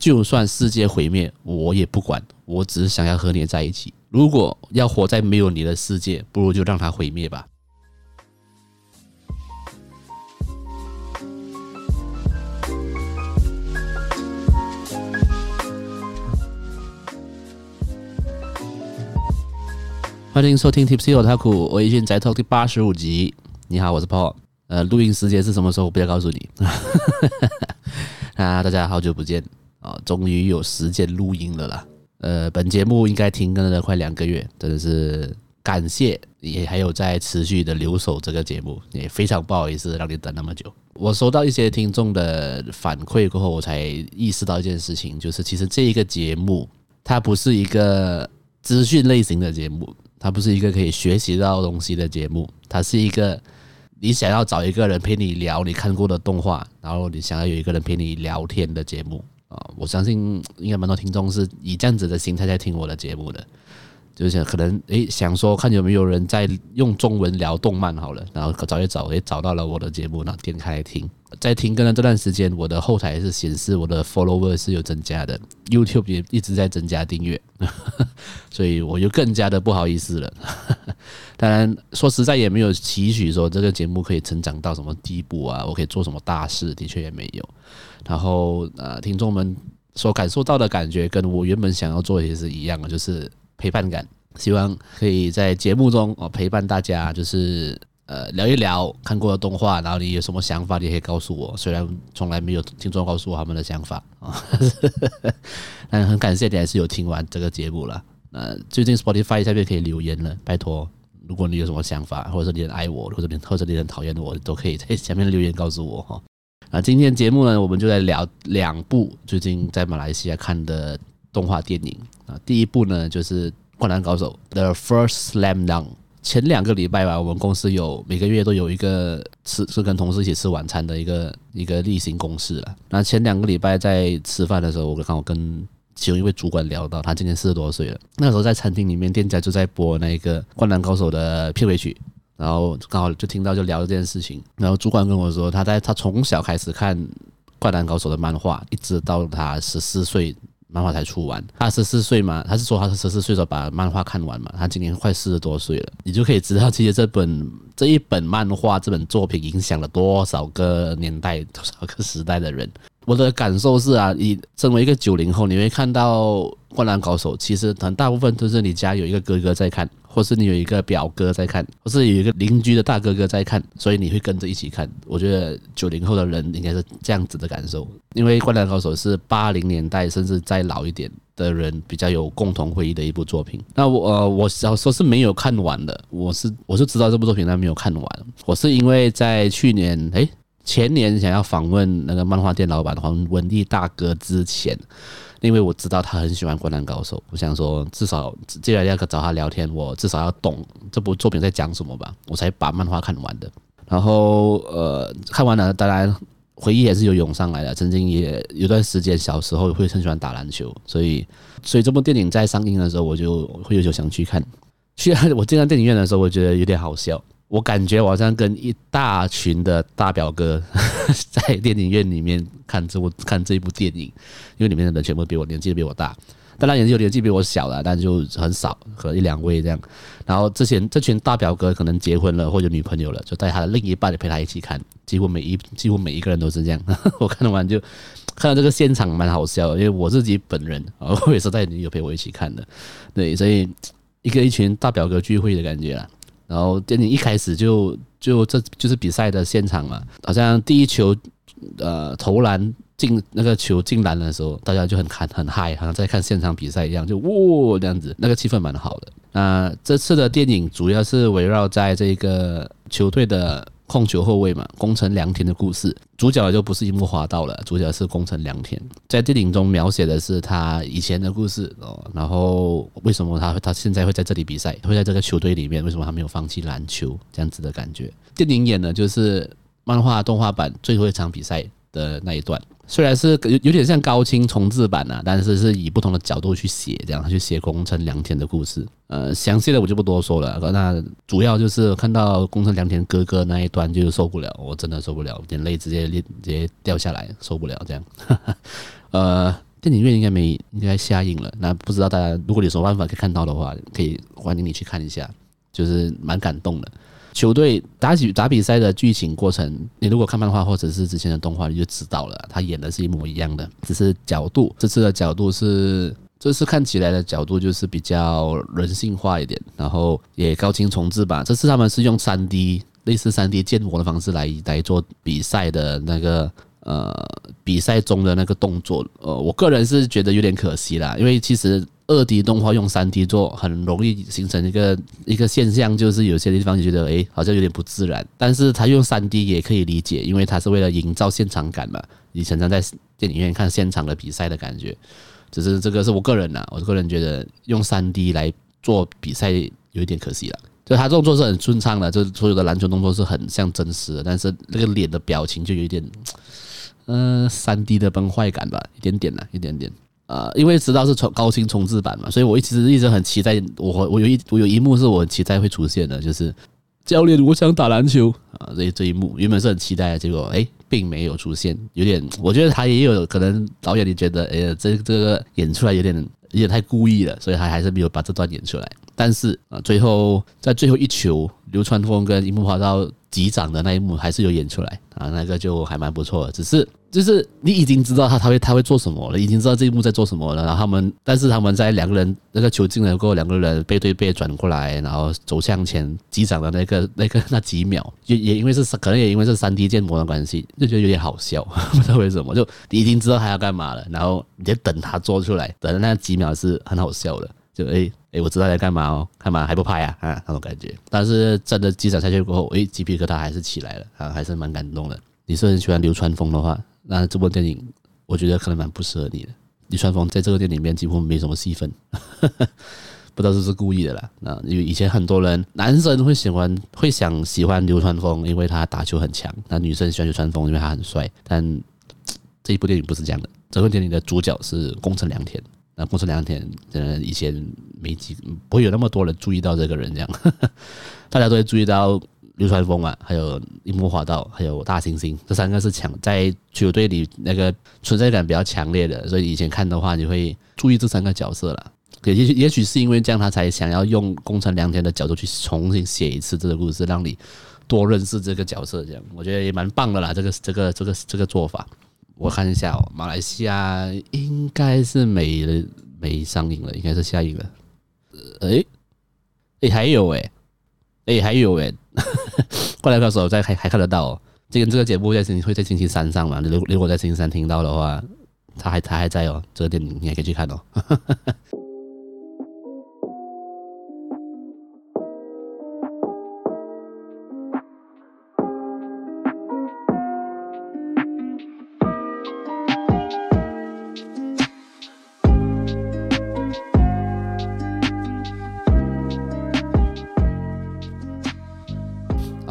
就算世界毁灭，我也不管，我只是想要和你在一起。如果要活在没有你的世界，不如就让它毁灭吧。欢迎收听 Tipsy Otaku，我已经在 Talk 第八十五集。你好，我是 Paul。呃，录音时间是什么时候？我不要告诉你。啊，大家好久不见啊！终于有时间录音了啦。呃，本节目应该停更了快两个月，真的是感谢，也还有在持续的留守这个节目，也非常不好意思让你等那么久。我收到一些听众的反馈过后，我才意识到一件事情，就是其实这一个节目它不是一个资讯类型的节目，它不是一个可以学习到东西的节目，它是一个。你想要找一个人陪你聊你看过的动画，然后你想要有一个人陪你聊天的节目啊，我相信应该蛮多听众是以这样子的心态在听我的节目的。就是想可能诶，想说看有没有人在用中文聊动漫好了，然后找一找，诶，找到了我的节目，然后点开来听。在停更的这段时间，我的后台是显示我的 follower 是有增加的，YouTube 也一直在增加订阅，所以我就更加的不好意思了。当然，说实在也没有期许说这个节目可以成长到什么地步啊，我可以做什么大事，的确也没有。然后呃，听众们所感受到的感觉，跟我原本想要做的也是一样的，就是。陪伴感，希望可以在节目中哦陪伴大家，就是呃聊一聊看过的动画，然后你有什么想法，你也可以告诉我。虽然从来没有听众告诉我他们的想法啊，但很感谢你还是有听完这个节目了。呃，最近 Spotify 下面可以留言了，拜托，如果你有什么想法，或者说你很爱我，或者你或者你很讨厌我，都可以在下面留言告诉我哈。啊，今天节目呢，我们就来聊两部最近在马来西亚看的。动画电影啊，第一部呢就是《灌篮高手》The First Slam Dunk。前两个礼拜吧，我们公司有每个月都有一个吃是跟同事一起吃晚餐的一个一个例行公事了。那前两个礼拜在吃饭的时候，我刚好跟其中一位主管聊到，他今年四十多岁了。那时候在餐厅里面，店家就在播那个《灌篮高手》的片尾曲，然后刚好就听到就聊这件事情。然后主管跟我说，他在他从小开始看《灌篮高手》的漫画，一直到他十四岁。漫画才出完，他十四岁嘛，他是说他是十四岁的时候把漫画看完嘛，他今年快四十多岁了，你就可以知道，其实这本 这一本漫画这本作品影响了多少个年代、多少个时代的人。我的感受是啊，你身为一个九零后，你会看到《灌篮高手》，其实很大部分都是你家有一个哥哥在看。或是你有一个表哥在看，或是有一个邻居的大哥哥在看，所以你会跟着一起看。我觉得九零后的人应该是这样子的感受，因为《灌篮高手》是八零年代甚至再老一点的人比较有共同回忆的一部作品。那我呃，我小时候是没有看完的，我是我是知道这部作品，但没有看完。我是因为在去年诶前年想要访问那个漫画店老板黄文丽大哥之前。因为我知道他很喜欢《灌篮高手》，我想说至少既然要找他聊天，我至少要懂这部作品在讲什么吧，我才把漫画看完的。然后呃，看完了，当然回忆也是有涌上来的。曾经也有段时间小时候会很喜欢打篮球，所以所以这部电影在上映的时候，我就会有想去看。去我进到电影院的时候，我觉得有点好笑。我感觉我好像跟一大群的大表哥 在电影院里面看这部看这一部电影，因为里面的人全部比我年纪比我大，当然也有年纪比我小了，但就很少，和一两位这样。然后之前这群大表哥可能结婚了或者女朋友了，就带他的另一半陪他一起看，几乎每一几乎每一个人都是这样。我看完就看到这个现场蛮好笑，因为我自己本人 我也是带女友陪我一起看的，对，所以一个一群大表哥聚会的感觉啊。然后电影一开始就就这就是比赛的现场嘛，好像第一球呃投篮进那个球进篮的时候，大家就很看很嗨，好像在看现场比赛一样，就哇这样子，那个气氛蛮好的。那这次的电影主要是围绕在这个球队的。控球后卫嘛，宫城良田的故事，主角就不是樱木花道了，主角是宫城良田。在电影中描写的是他以前的故事哦，然后为什么他他现在会在这里比赛，会在这个球队里面，为什么他没有放弃篮球这样子的感觉？电影演的就是漫画动画版最后一场比赛的那一段。虽然是有有点像高清重制版呐，但是是以不同的角度去写，这样去写宫城良田的故事。呃，详细的我就不多说了。那主要就是看到宫城良田哥哥那一段就受不了，我真的受不了，眼泪直接直接掉下来，受不了这样。呃，电影院应该没应该下映了。那不知道大家如果你有什么办法可以看到的话，可以欢迎你去看一下，就是蛮感动的。球队打比打比赛的剧情过程，你如果看漫画或者是之前的动画，你就知道了，他演的是一模一样的，只是角度，这次的角度是这次看起来的角度就是比较人性化一点，然后也高清重置吧。这次他们是用三 D 类似三 D 建模的方式来来做比赛的那个呃比赛中的那个动作，呃，我个人是觉得有点可惜啦，因为其实。二 D 动画用三 D 做，很容易形成一个一个现象，就是有些地方就觉得，哎，好像有点不自然。但是他用三 D 也可以理解，因为他是为了营造现场感嘛。你常常在电影院看现场的比赛的感觉，只是这个是我个人呐，我个人觉得用三 D 来做比赛有一点可惜了。就他动作是很顺畅的，就所有的篮球动作是很像真实的，但是那个脸的表情就有点，呃，三 D 的崩坏感吧，一点点呐，一点点。呃，因为知道是重高清重制版嘛，所以我一直一直很期待。我我有一我有一幕是我期待会出现的，就是教练，我想打篮球啊，这这一幕原本是很期待的，结果哎，并没有出现，有点我觉得他也有可能导演你觉得哎呀，这这个演出来有点有点太故意了，所以他还是没有把这段演出来。但是啊，最后在最后一球，流川枫跟樱木花道击掌的那一幕还是有演出来啊，那个就还蛮不错的，只是。就是你已经知道他他会他会做什么了，已经知道这一幕在做什么了。然后他们，但是他们在两个人那个球进了过后，两个人背对背转过来，然后走向前击掌的那个 那个那几秒，也也因为是可能也因为是三 D 建模的关系，就觉得有点好笑，不知道为什么。就你已经知道他要干嘛了，然后你就等他做出来，等那几秒是很好笑的。就哎哎、我知道在干嘛哦，干嘛还不拍啊啊那种感觉。但是真的击掌下去过后，哎，鸡皮疙瘩还是起来了啊，还是蛮感动的。你是很喜欢流川枫的话。那这部电影，我觉得可能蛮不适合你的。流川枫在这个电影里面几乎没什么戏份，不知道是不是故意的啦。那因为以前很多人男生会喜欢会想喜欢流川枫，因为他打球很强；那女生喜欢流川枫，因为他很帅。但这一部电影不是这样的。这部电影的主角是宫城良田。那宫城良田，嗯，以前没几不会有那么多人注意到这个人，这样 大家都会注意到。流川枫啊，还有樱木花道，还有大猩猩，这三个是强在球队里那个存在感比较强烈的，所以以前看的话，你会注意这三个角色了。也也也许是因为这样，他才想要用工程良田的角度去重新写一次这个故事，让你多认识这个角色。这样我觉得也蛮棒的啦，这个这个这个这个做法。我看一下哦，马来西亚应该是没没上映了，应该是下映了。诶诶，还有诶。诶，还有诶，过来告诉我，在还还看得到哦。这个这个节目在星期会在星期三上嘛？如如果在星期三听到的话，他还他还在哦。这个电影你还可以去看哦。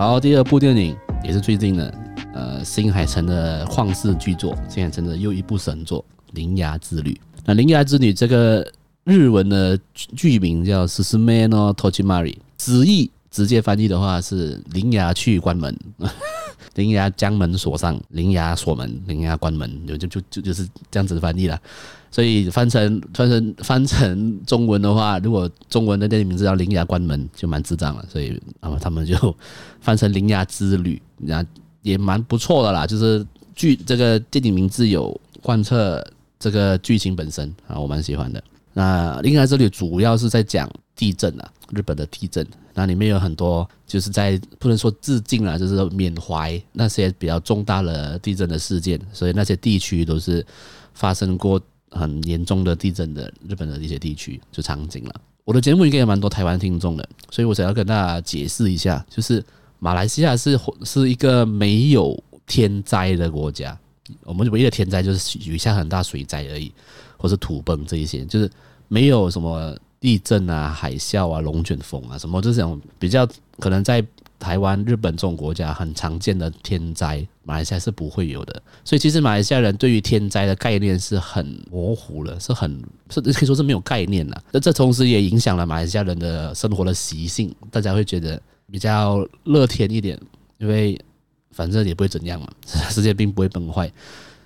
然后第二部电影也是最近的，呃，新海诚的旷世巨作，新海诚的又一部神作《铃芽之旅》。那《铃芽之旅》这个日文的剧名叫《Susume no Tojimari》，直译直接翻译的话是“铃芽去关门”，铃芽将门锁上，铃芽锁门，铃芽关门，就就就就就是这样子翻译了。所以翻成翻成翻成中文的话，如果中文的电影名字叫《铃芽关门》，就蛮智障了。所以啊，他们就 翻成《铃芽之旅》，那也蛮不错的啦。就是剧这个电影名字有贯彻这个剧情本身啊，我蛮喜欢的。那《铃芽之旅》主要是在讲地震啊，日本的地震。那里面有很多就是在不能说致敬啦，就是缅怀那些比较重大的地震的事件，所以那些地区都是发生过。很严重的地震的日本的一些地区就场景了。我的节目应该有蛮多台湾听众的，所以我想要跟大家解释一下，就是马来西亚是是一个没有天灾的国家。我们唯一的天灾就是雨下很大水灾而已，或是土崩这一些，就是没有什么地震啊、海啸啊、龙卷风啊什么这种比较可能在。台湾、日本这种国家很常见的天灾，马来西亚是不会有的。所以其实马来西亚人对于天灾的概念是很模糊了，是很是可以说是没有概念了。那这同时也影响了马来西亚人的生活的习性，大家会觉得比较乐天一点，因为反正也不会怎样嘛，世界并不会崩坏。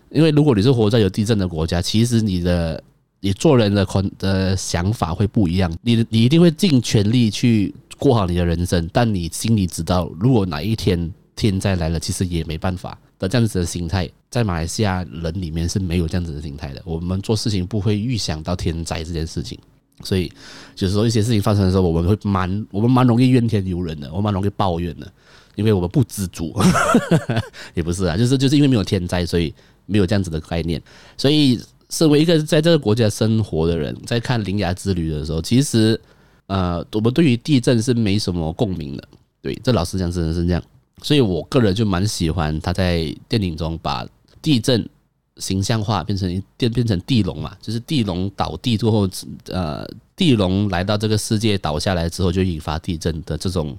因为如果你是活在有地震的国家，其实你的你做人的可的想法会不一样。你你一定会尽全力去过好你的人生，但你心里知道，如果哪一天天灾来了，其实也没办法的这样子的心态，在马来西亚人里面是没有这样子的心态的。我们做事情不会预想到天灾这件事情，所以就是说一些事情发生的时候，我们会蛮我们蛮容易怨天尤人的，我们蛮容易抱怨的，因为我们不知足，也不是啊，就是就是因为没有天灾，所以。没有这样子的概念，所以身为一个在这个国家生活的人，在看《铃芽之旅》的时候，其实呃，我们对于地震是没什么共鸣的。对，这老实讲真的是这样。所以我个人就蛮喜欢他在电影中把地震形象化，变成变变成地龙嘛，就是地龙倒地之后，呃，地龙来到这个世界倒下来之后，就引发地震的这种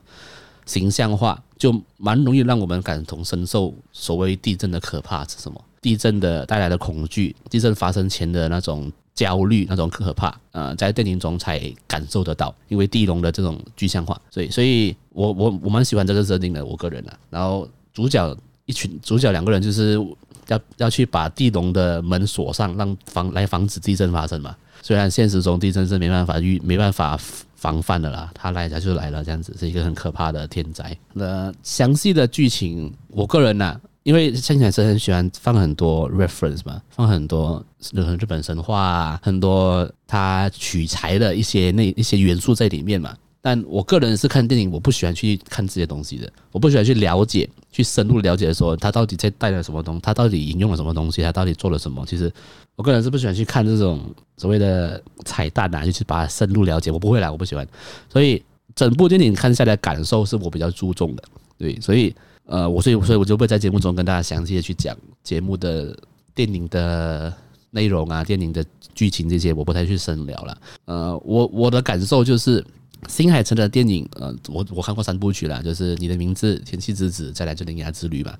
形象化，就蛮容易让我们感同身受。所谓地震的可怕是什么？地震的带来的恐惧，地震发生前的那种焦虑，那种可怕，呃，在电影中才感受得到，因为地龙的这种具象化，所以，所以我我我蛮喜欢这个设定的，我个人啊。然后主角一群主角两个人就是要要去把地龙的门锁上，让防来防止地震发生嘛。虽然现实中地震是没办法预没办法防范的啦，他来他就来了，这样子是一个很可怕的天灾。那详细的剧情，我个人呢、因为现在是很喜欢放很多 reference 嘛，放很多日本神话，很多他取材的一些那一些元素在里面嘛。但我个人是看电影，我不喜欢去看这些东西的，我不喜欢去了解，去深入了解的说他到底在带了什么东西，他到底引用了什么东西，他到底做了什么。其实我个人是不喜欢去看这种所谓的彩蛋啊，就去把它深入了解，我不会啦，我不喜欢。所以整部电影看下来感受是我比较注重的，对，所以。呃，我所以所以我就会在节目中跟大家详细的去讲节目的电影的内容啊，电影的剧情这些，我不太去深聊了。呃，我我的感受就是新海诚的电影，呃，我我看过三部曲了，就是你的名字、天气之子，再来就铃芽之旅吧。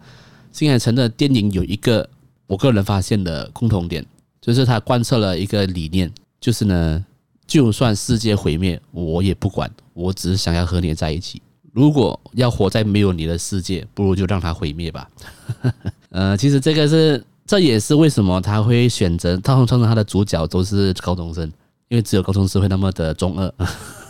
新海诚的电影有一个我个人发现的共同点，就是他贯彻了一个理念，就是呢，就算世界毁灭，我也不管，我只是想要和你在一起。如果要活在没有你的世界，不如就让它毁灭吧。呃，其实这个是，这也是为什么他会选择，他通常他的主角都是高中生，因为只有高中生会那么的中二。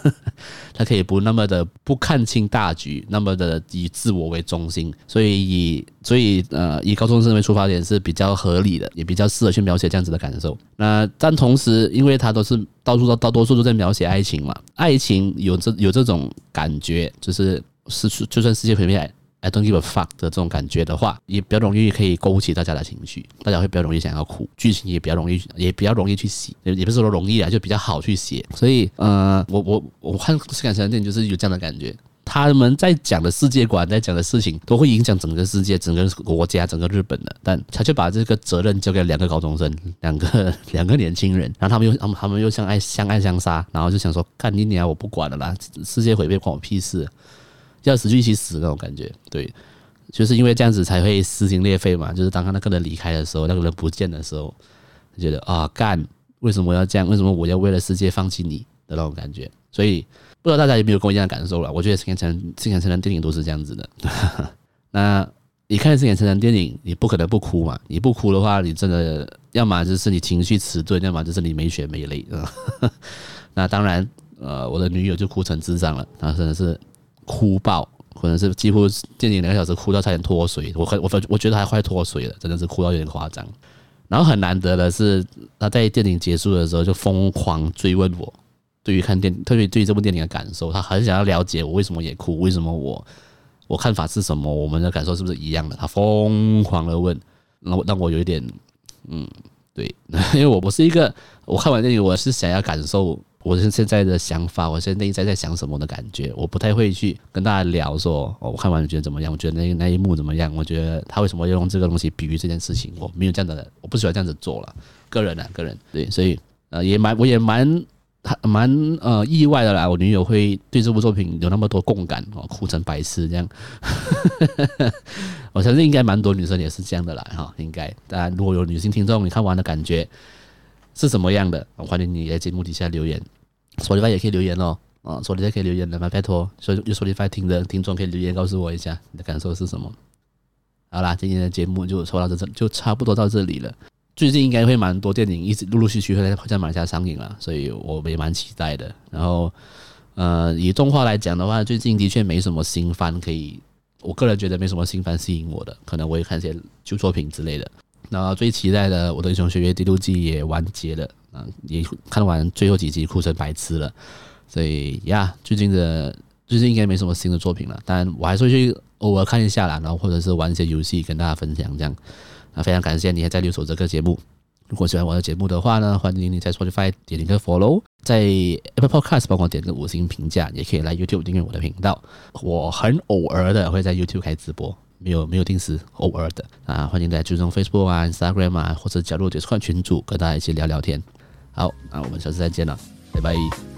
他可以不那么的不看清大局，那么的以自我为中心，所以以所以呃以高中生为出发点是比较合理的，也比较适合去描写这样子的感受。那但同时，因为他都是到处到大多数都在描写爱情嘛，爱情有这有这种感觉，就是失去就算世界毁灭。I don't give a fuck 的这种感觉的话，也比较容易可以勾起大家的情绪，大家会比较容易想要哭，剧情也比较容易，也比较容易去写，也不是说容易啊，就比较好去写。所以，呃，我我我看新海诚的电影就是有这样的感觉，他们在讲的世界观，在讲的事情都会影响整个世界、整个国家、整个日本的，但他就把这个责任交给两个高中生，两个 两个年轻人，然后他们又他们他们又相爱相爱相杀，然后就想说，干你娘，我不管了啦，世界毁灭关我屁事。要死就一起死那种感觉，对，就是因为这样子才会撕心裂肺嘛。就是当他那个人离开的时候，那个人不见的时候，觉得啊干，为什么要这样？为什么我要为了世界放弃你的那种感觉？所以不知道大家有没有跟我一样的感受了？我觉得新海诚新海诚的电影都是这样子的。那你看新海诚的电影，你不可能不哭嘛？你不哭的话，你真的要么就是你情绪迟钝，要么就是你没血没泪。那当然，呃，我的女友就哭成智障了，她真的是。哭爆，可能是几乎电影两个小时哭到差点脱水，我很我我觉得还快脱水了，真的是哭到有点夸张。然后很难得的是，他在电影结束的时候就疯狂追问我对于看电特别对于这部电影的感受，他很想要了解我为什么也哭，为什么我我看法是什么，我们的感受是不是一样的？他疯狂的问，让让我有一点嗯，对，因为我不是一个我看完电影我是想要感受。我是现在的想法，我现在内在在想什么的感觉，我不太会去跟大家聊说，哦，我看完你觉得怎么样？我觉得那那一幕怎么样？我觉得他为什么要用这个东西比喻这件事情？我没有这样的，我不喜欢这样子做了。个人啊，个人对，所以呃，也蛮我也蛮蛮呃意外的啦。我女友会对这部作品有那么多共感哦，哭成白痴这样。我相信应该蛮多女生也是这样的啦，哈，应该。当然，如果有女性听众，你看完的感觉是什么样的？欢迎你在节目底下留言。Spotify 也可以留言哦，啊，Spotify 可以留言的嘛？拜托，所以有手机外听的听众可以留言告诉我一下你的感受是什么。好啦，今天的节目就说到这，就差不多到这里了。最近应该会蛮多电影一直陆陆续续会在在马来西亚上映了，所以我也蛮期待的。然后，呃，以动画来讲的话，最近的确没什么新番可以，我个人觉得没什么新番吸引我的，可能我会看一些旧作品之类的。然后最期待的《我的英雄学院》第六季也完结了，嗯，也看完最后几集，哭成白痴了。所以呀，最近的最近应该没什么新的作品了，但我还是会去偶尔看一下啦，然后或者是玩一些游戏跟大家分享这样。那非常感谢你还在留守这个节目。如果喜欢我的节目的话呢，欢迎你在 Spotify 点一个 Follow，在 Apple Podcast 帮我点个五星评价，也可以来 YouTube 订阅我的频道。我很偶尔的会在 YouTube 开直播，没有没有定时，偶尔的啊。欢迎大家追踪 Facebook 啊、Instagram 啊，或者加入解说群组，跟大家一起聊聊天。好，那我们下次再见了，拜拜。